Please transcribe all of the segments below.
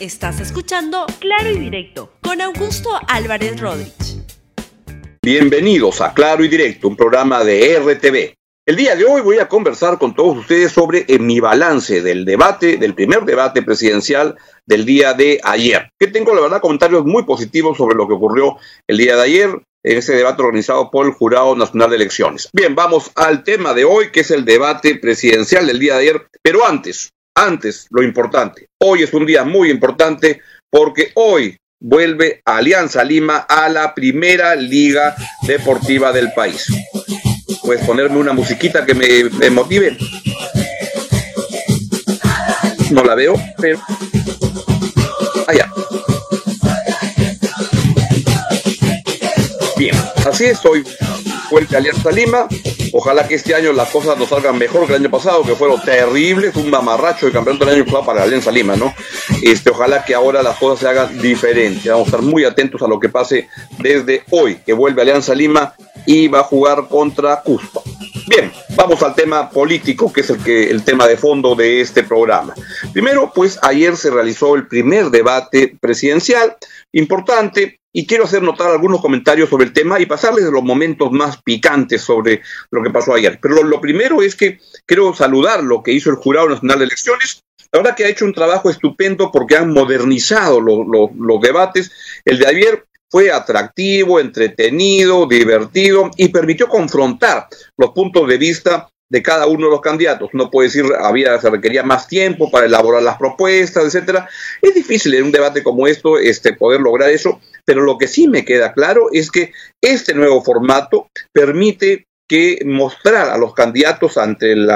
Estás escuchando Claro y Directo con Augusto Álvarez Rodríguez. Bienvenidos a Claro y Directo, un programa de RTV. El día de hoy voy a conversar con todos ustedes sobre eh, mi balance del debate, del primer debate presidencial del día de ayer. Que tengo, la verdad, comentarios muy positivos sobre lo que ocurrió el día de ayer en ese debate organizado por el Jurado Nacional de Elecciones. Bien, vamos al tema de hoy, que es el debate presidencial del día de ayer. Pero antes, antes, lo importante. Hoy es un día muy importante porque hoy vuelve Alianza Lima a la primera liga deportiva del país. Puedes ponerme una musiquita que me, motive. No la veo, pero... Allá. Bien, así es, hoy vuelve Alianza Lima Ojalá que este año las cosas nos salgan mejor que el año pasado, que fueron terribles, un mamarracho de campeonato del año pasado para Alianza Lima, ¿no? Este, ojalá que ahora las cosas se hagan diferentes. Vamos a estar muy atentos a lo que pase desde hoy, que vuelve Alianza Lima y va a jugar contra Cusco. Bien, vamos al tema político, que es el, que, el tema de fondo de este programa. Primero, pues ayer se realizó el primer debate presidencial importante y quiero hacer notar algunos comentarios sobre el tema y pasarles los momentos más picantes sobre lo que pasó ayer. Pero lo, primero es que quiero saludar lo que hizo el Jurado Nacional de Elecciones. La verdad que ha hecho un trabajo estupendo porque han modernizado los debates. El de ayer fue atractivo, entretenido, divertido y permitió confrontar los puntos de vista de cada uno de los candidatos. No puede decir, había, se requería más tiempo para elaborar las propuestas, etcétera. Es difícil en un debate como esto este, poder lograr eso, pero lo que sí me queda claro es que este nuevo formato permite que mostrar a los candidatos ante el,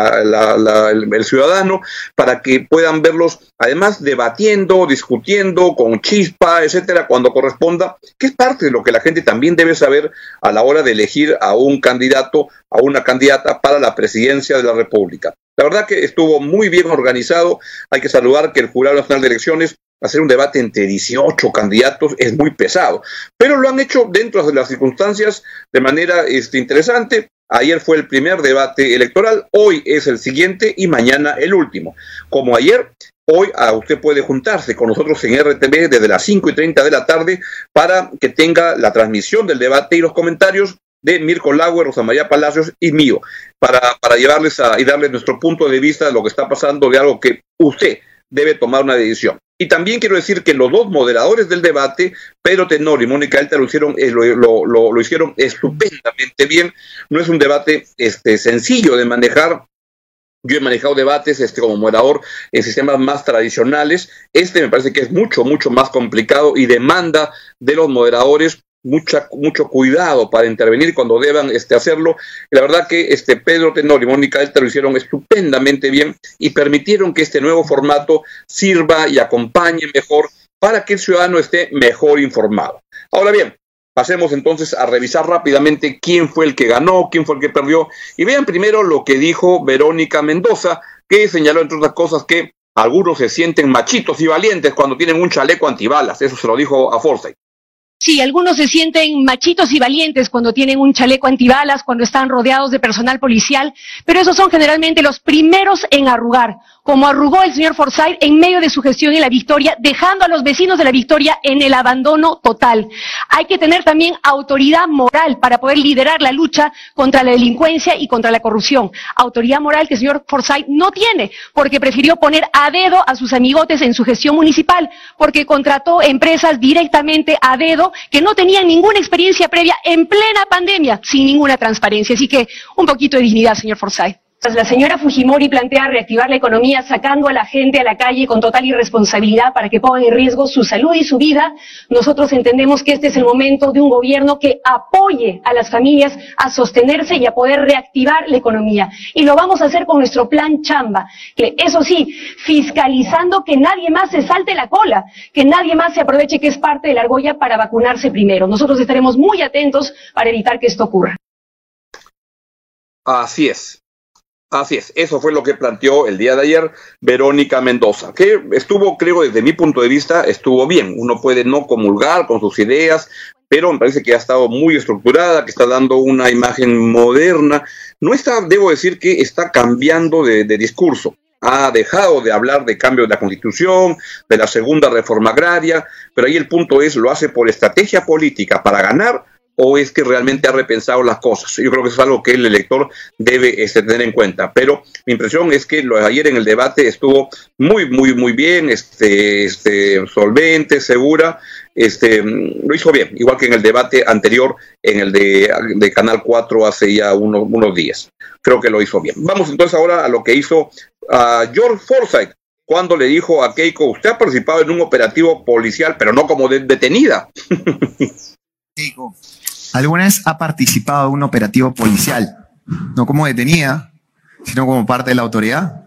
ciudadano para que puedan verlos, además debatiendo, discutiendo con chispa, etcétera, cuando corresponda, que es parte de lo que la gente también debe saber a la hora de elegir a un candidato, a una candidata para la presidencia de la República. La verdad que estuvo muy bien organizado. Hay que saludar que el Jurado Nacional de Elecciones hacer un debate entre 18 candidatos es muy pesado, pero lo han hecho dentro de las circunstancias de manera este, interesante. Ayer fue el primer debate electoral, hoy es el siguiente y mañana el último. Como ayer, hoy ah, usted puede juntarse con nosotros en RTV desde las 5 y 30 de la tarde para que tenga la transmisión del debate y los comentarios de Mirko Lauer, Rosa María Palacios y mío, para, para llevarles a, y darles nuestro punto de vista de lo que está pasando, de algo que usted debe tomar una decisión. Y también quiero decir que los dos moderadores del debate, Pedro Tenor y Mónica Alta, lo hicieron, eh, lo, lo, hicieron estupendamente bien. No es un debate este, sencillo de manejar, yo he manejado debates este, como moderador en sistemas más tradicionales. Este me parece que es mucho, mucho más complicado y demanda de los moderadores mucha, mucho cuidado para intervenir cuando deban este, hacerlo. la verdad que este Pedro Tenor y Mónica Delta lo hicieron estupendamente bien y permitieron que este nuevo formato sirva y acompañe mejor para que el ciudadano esté mejor informado. Ahora bien, pasemos entonces a revisar rápidamente quién fue el que ganó, quién fue el que perdió. Y vean primero lo que dijo Verónica Mendoza, que señaló, entre otras cosas, que algunos se sienten machitos y valientes cuando tienen un chaleco antibalas. Eso se lo dijo a Forsyth. Sí, algunos se sienten machitos y valientes cuando tienen un chaleco antibalas, cuando están rodeados de personal policial, pero esos son generalmente los primeros en arrugar, como arrugó el señor Forsyth en medio de su gestión en la victoria, dejando a los vecinos de la victoria en el abandono total. Hay que tener también autoridad moral para poder liderar la lucha contra la delincuencia y contra la corrupción. Autoridad moral que el señor Forsyth no tiene, porque prefirió poner a dedo a sus amigotes en su gestión municipal, porque contrató empresas directamente a dedo que no tenían ninguna experiencia previa en plena pandemia, sin ninguna transparencia. Así que un poquito de dignidad, señor Forsyth. La señora Fujimori plantea reactivar la economía sacando a la gente a la calle con total irresponsabilidad para que pongan en riesgo su salud y su vida. Nosotros entendemos que este es el momento de un gobierno que apoye a las familias a sostenerse y a poder reactivar la economía. Y lo vamos a hacer con nuestro plan Chamba, que eso sí, fiscalizando que nadie más se salte la cola, que nadie más se aproveche que es parte de la argolla para vacunarse primero. Nosotros estaremos muy atentos para evitar que esto ocurra. Así es. Así es, eso fue lo que planteó el día de ayer Verónica Mendoza, que estuvo, creo, desde mi punto de vista, estuvo bien. Uno puede no comulgar con sus ideas, pero me parece que ha estado muy estructurada, que está dando una imagen moderna. No está, debo decir que está cambiando de, discurso. ha dejado de hablar de cambio de la constitución, de la segunda reforma agraria, pero ahí el punto es, ¿lo hace por estrategia política para ganar o es que realmente ha repensado las cosas. Yo creo que eso es algo que el elector debe este, tener en cuenta. Pero mi impresión es que lo de ayer en el debate estuvo muy, muy, muy bien, este, este, solvente, segura. Este, lo hizo bien, igual que en el debate anterior, en el de, Canal 4 hace ya unos, unos días. Creo que lo hizo bien. Vamos entonces ahora a lo que hizo a George Forsyth cuando le dijo a Keiko, usted ha participado en un operativo policial, pero no como detenida. Keiko, ¿Alguna vez ha participado en un operativo policial? No como detenida, sino como parte de la autoridad.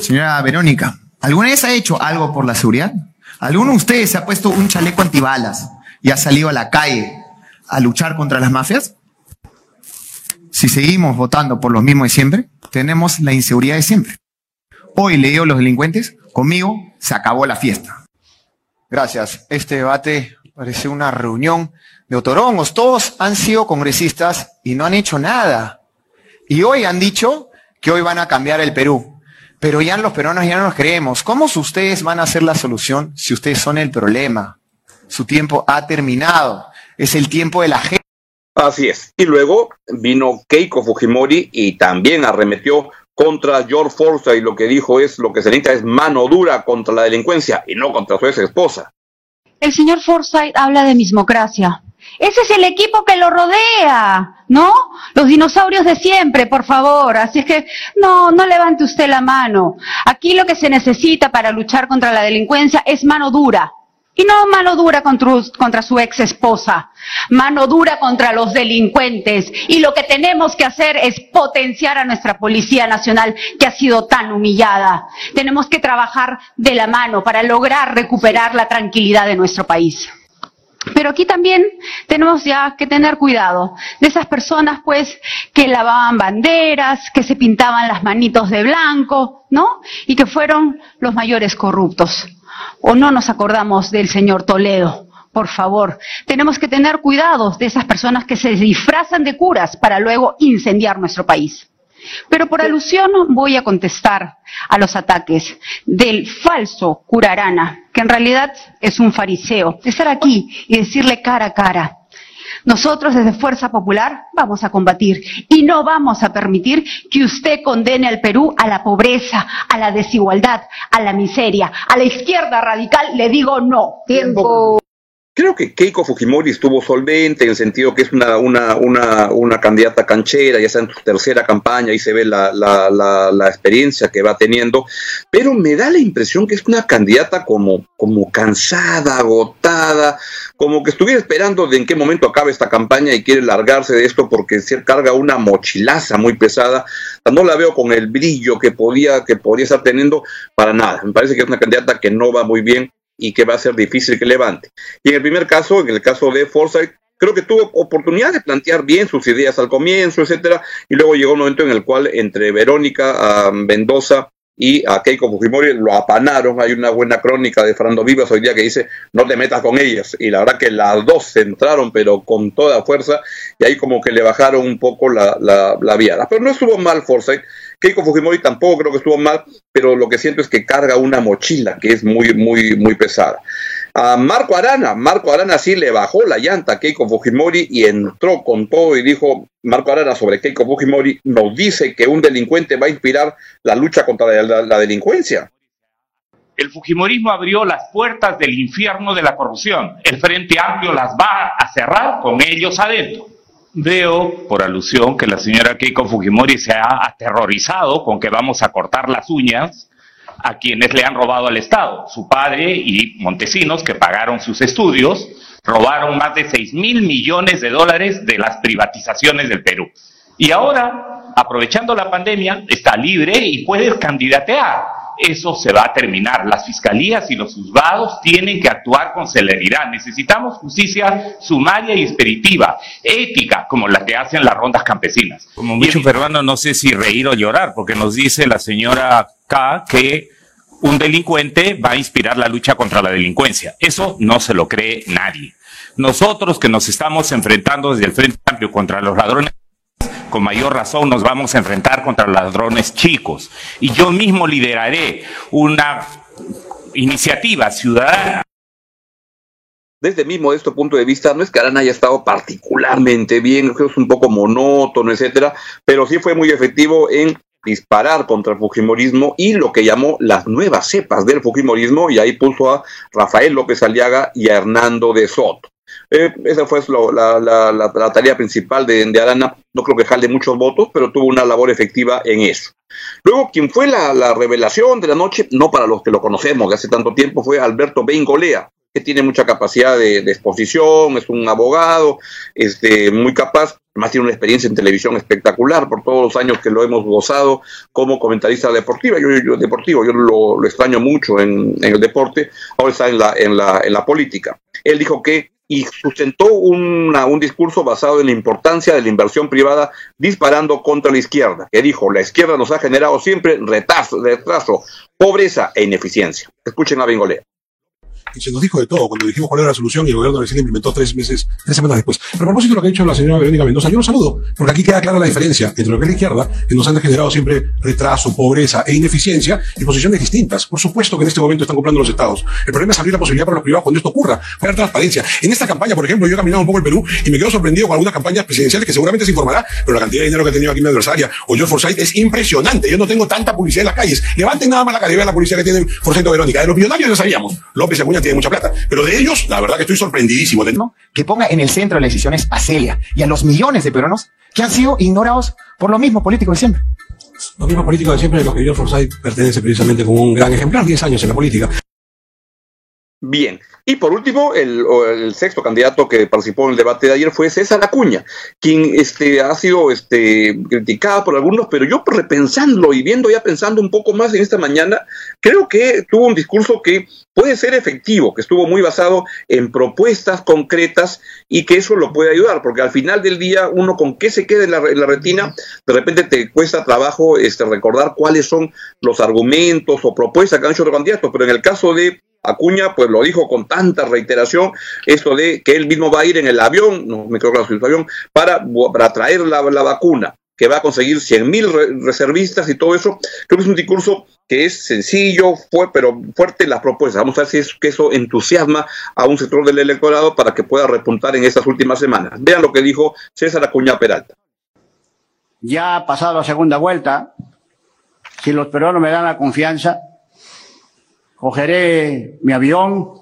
Señora Verónica, ¿alguna vez ha hecho algo por la seguridad? ¿Alguno de ustedes se ha puesto un chaleco antibalas y ha salido a la calle a luchar contra las mafias? Si seguimos votando por los mismos de siempre, tenemos la inseguridad de siempre. Hoy le digo a los delincuentes, conmigo se acabó la fiesta. Gracias. Este debate parece una reunión de otorongos. Todos han sido congresistas y no han hecho nada. Y hoy han dicho que hoy van a cambiar el Perú. Pero ya los peruanos ya no nos creemos. ¿Cómo ustedes van a hacer la solución si ustedes son el problema? Su tiempo ha terminado. Es el tiempo de la gente. Así es. Y luego vino Keiko Fujimori y también arremetió contra George Forza y lo que dijo es lo que se necesita es mano dura contra la delincuencia y no contra su ex esposa. El señor Forsyth habla de mismocracia. Ese es el equipo que lo rodea, ¿no? Los dinosaurios de siempre, por favor. Así es que no, no levante usted la mano. Aquí lo que se necesita para luchar contra la delincuencia es mano dura. Y no mano dura contra, su ex esposa, mano dura contra los delincuentes. Y lo que tenemos que hacer es potenciar a nuestra Policía Nacional que ha sido tan humillada. Tenemos que trabajar de la mano para lograr recuperar la tranquilidad de nuestro país. Pero aquí también tenemos ya que tener cuidado de esas personas, pues, que lavaban banderas, que se pintaban las manitos de blanco, ¿no? Y que fueron los mayores corruptos o no nos acordamos del señor Toledo. Por favor, tenemos que tener cuidado de esas personas que se disfrazan de curas para luego incendiar nuestro país. Pero por alusión voy a contestar a los ataques del falso cura Arana, que en realidad es un fariseo, de estar aquí y decirle cara a cara, nosotros desde Fuerza Popular vamos a combatir y no vamos a permitir que usted condene al Perú a la pobreza, a la desigualdad, a la miseria. A la izquierda radical le digo no. Tiempo. Creo que Keiko Fujimori estuvo solvente en el sentido que es una, una, una, una candidata canchera, ya está en su tercera campaña, y se ve la, la, la, experiencia que va teniendo, pero me da la impresión que es una candidata como, como cansada, agotada, como que estuviera esperando de en qué momento acabe esta campaña y quiere largarse de esto porque se carga una mochilaza muy pesada. No la veo con el brillo que podía, que podría estar teniendo para nada. Me parece que es una candidata que no va muy bien y que va a ser difícil que levante. Y en el primer caso, en el caso de Forsyth, creo que tuvo oportunidad de plantear bien sus ideas al comienzo, etcétera, y luego llegó un momento en el cual entre Verónica Mendoza y a Keiko Fujimori lo apanaron. Hay una buena crónica de Fernando Vivas hoy día que dice, no te metas con ellas. Y la verdad que las dos se entraron, pero con toda fuerza, y ahí como que le bajaron un poco la, la, la viada. Pero no estuvo mal Forsyth. Keiko Fujimori tampoco creo que estuvo mal, pero lo que siento es que carga una mochila que es muy, muy, muy pesada. A Marco Arana, Marco Arana sí le bajó la llanta a Keiko Fujimori y entró con todo y dijo, Marco Arana sobre Keiko Fujimori nos dice que un delincuente va a inspirar la lucha contra la delincuencia. El Fujimorismo abrió las puertas del infierno de la corrupción. El Frente Amplio las va a cerrar con ellos adentro. Veo, por alusión, que la señora Keiko Fujimori se ha aterrorizado con que vamos a cortar las uñas a quienes le han robado al Estado. Su padre y Montesinos, que pagaron sus estudios, robaron más de 6 mil millones de dólares de las privatizaciones del Perú. Y ahora, aprovechando la pandemia, está libre y puede candidatear eso se va a terminar. Las fiscalías y los juzgados tienen que actuar con celeridad. Necesitamos justicia sumaria y expeditiva, ética, como la que hacen las rondas campesinas. Como mucho peruano, no sé si reír o llorar, porque nos dice la señora K que un delincuente va a inspirar la lucha contra la delincuencia. Eso no se lo cree nadie. Nosotros que nos estamos enfrentando desde el Frente Amplio contra los ladrones con mayor razón nos vamos a enfrentar contra ladrones chicos. Y yo mismo lideraré una iniciativa ciudadana desde mi modesto punto de vista, no es que Arana haya estado particularmente bien, es un poco monótono, etcétera, pero sí fue muy efectivo en disparar contra el Fujimorismo y lo que llamó las nuevas cepas del Fujimorismo, y ahí puso a Rafael López Aliaga y a Hernando de Soto. Eh, esa fue la, tarea principal de, de, Arana. No creo que jale muchos votos, pero tuvo una labor efectiva en eso. Luego, quien fue la, revelación de la noche, no para los que lo conocemos de hace tanto tiempo, fue Alberto Bengolea, que tiene mucha capacidad de, exposición, es un abogado, este, muy capaz, además tiene una experiencia en televisión espectacular por todos los años que lo hemos gozado como comentarista deportiva. Yo, deportivo, yo lo, extraño mucho en, el deporte, ahora está en la, en, la, en la política. Él dijo que y sustentó una, un discurso basado en la importancia de la inversión privada disparando contra la izquierda, que dijo, la izquierda nos ha generado siempre retraso, retraso pobreza e ineficiencia. Escuchen a Bengolea y se nos dijo de todo cuando dijimos cuál era la solución y el gobierno recién implementó tres meses, tres semanas después. Pero a propósito de lo que ha dicho la señora Verónica Mendoza, yo lo saludo, porque aquí queda clara la diferencia entre lo que es la izquierda, que nos han generado siempre retraso, pobreza e ineficiencia, y posiciones distintas. Por supuesto que en este momento están comprando los estados. El problema es abrir la posibilidad para los privados cuando esto ocurra, para transparencia. En esta campaña, por ejemplo, yo he caminado un poco el Perú y me quedo sorprendido con algunas campañas presidenciales que seguramente se informará, pero la cantidad de dinero que ha tenido aquí mi adversaria o yo Forsyth es impresionante. Yo no tengo tanta publicidad en las calles. Levanten nada más la calidad de la publicidad que tienen Forsyth o Verónica. De los millonarios ya sabíamos. López Acuña tiene mucha plata, pero de ellos, la verdad que estoy sorprendidísimo. De... ¿no? Que ponga en el centro de las decisiones a Celia y a los millones de peruanos que han sido ignorados por los mismos políticos de siempre. Los mismos políticos de siempre, los que George Forsyth pertenece precisamente como un gran ejemplar, 10 años en la política. Bien. Y por último, el, sexto candidato que participó en el debate de ayer fue César Acuña, quien este, ha sido este, criticado por algunos, pero yo repensando y viendo ya pensando un poco más en esta mañana, creo que tuvo un discurso que puede ser efectivo, que estuvo muy basado en propuestas concretas y que eso lo puede ayudar, porque al final del día uno con qué se queda en la, retina, de repente te cuesta trabajo este, recordar cuáles son los argumentos o propuestas que han hecho los candidatos, pero en el caso de Acuña pues lo dijo con tanta reiteración, esto de que él mismo va a ir en el avión, no me creo que el avión, para, para traer la, vacuna, que va a conseguir 100 mil reservistas y todo eso. Creo que es un discurso que es sencillo, fue, pero fuerte las propuestas. Vamos a ver si es que eso entusiasma a un sector del electorado para que pueda repuntar en estas últimas semanas. Vean lo que dijo César Acuña Peralta. Ya ha pasado la segunda vuelta, si los peruanos me dan la confianza, cogeré mi avión,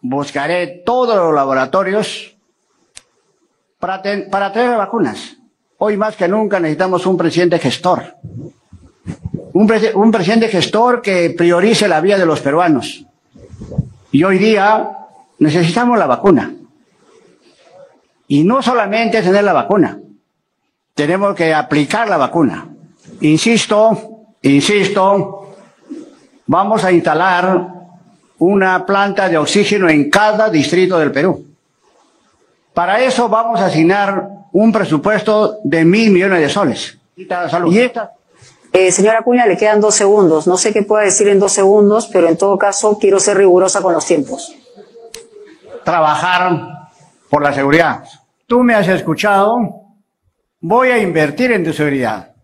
buscaré todos los laboratorios para, para traer vacunas. Hoy más que nunca necesitamos un presidente gestor. Un, un presidente gestor que priorice la vida de los peruanos. Y hoy día necesitamos la vacuna. Y no solamente tener la vacuna, tenemos que aplicar la vacuna. Insisto, insisto, vamos a instalar una planta de oxígeno en cada distrito del Perú. Para eso vamos a asignar un presupuesto de mil millones de soles. Y esta... Eh, señora Acuña, le quedan dos segundos. No sé qué pueda decir en dos segundos, pero en todo caso quiero ser rigurosa con los tiempos. Trabajar por la seguridad. Tú me has escuchado. Voy a invertir en tu seguridad.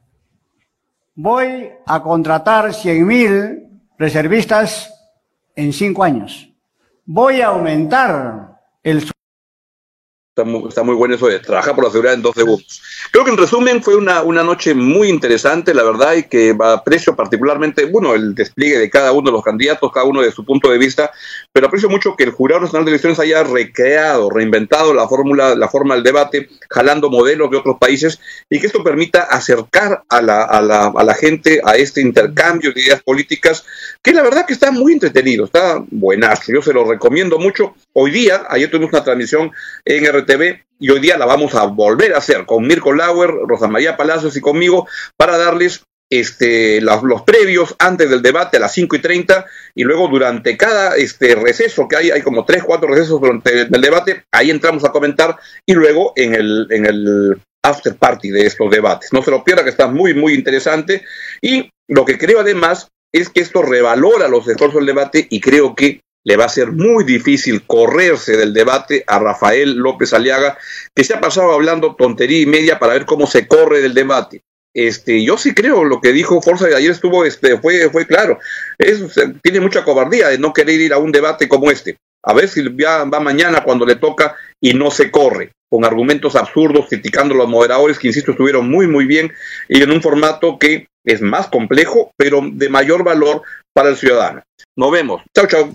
Voy a contratar 100 mil reservistas en cinco años. Voy a aumentar el Está muy, bueno eso de trabajar por la seguridad en dos segundos. Creo que en resumen fue una, una noche muy interesante, la verdad, y que aprecio particularmente, bueno, el despliegue de cada uno de los candidatos, cada uno de su punto de vista, pero aprecio mucho que el Jurado Nacional de Elecciones haya recreado, reinventado la fórmula, la forma del debate, jalando modelos de otros países, y que esto permita acercar a la, a la, a la gente a este intercambio de ideas políticas, que la verdad que está muy entretenido, está buenazo, yo se lo recomiendo mucho. Hoy día, ayer tuvimos una transmisión en RT TV y hoy día la vamos a volver a hacer con Mirko Lauer, Rosa María Palacios y conmigo para darles este, los, previos antes del debate a las 5 y 30 y luego durante cada este, receso que hay, hay como 3, 4 recesos durante el debate, ahí entramos a comentar y luego en el, en el after party de estos debates. No se lo pierda que está muy, muy interesante y lo que creo además es que esto revalora los esfuerzos del debate y creo que le va a ser muy difícil correrse del debate a Rafael López Aliaga, que se ha pasado hablando tontería y media para ver cómo se corre del debate. Este, yo sí creo lo que dijo Forza de ayer estuvo, este, fue, fue claro. Es, tiene mucha cobardía de no querer ir a un debate como este. A ver si va mañana cuando le toca y no se corre, con argumentos absurdos, criticando a los moderadores que, insisto, estuvieron muy, muy bien y en un formato que es más complejo, pero de mayor valor para el ciudadano. Nos vemos. Chao, chao.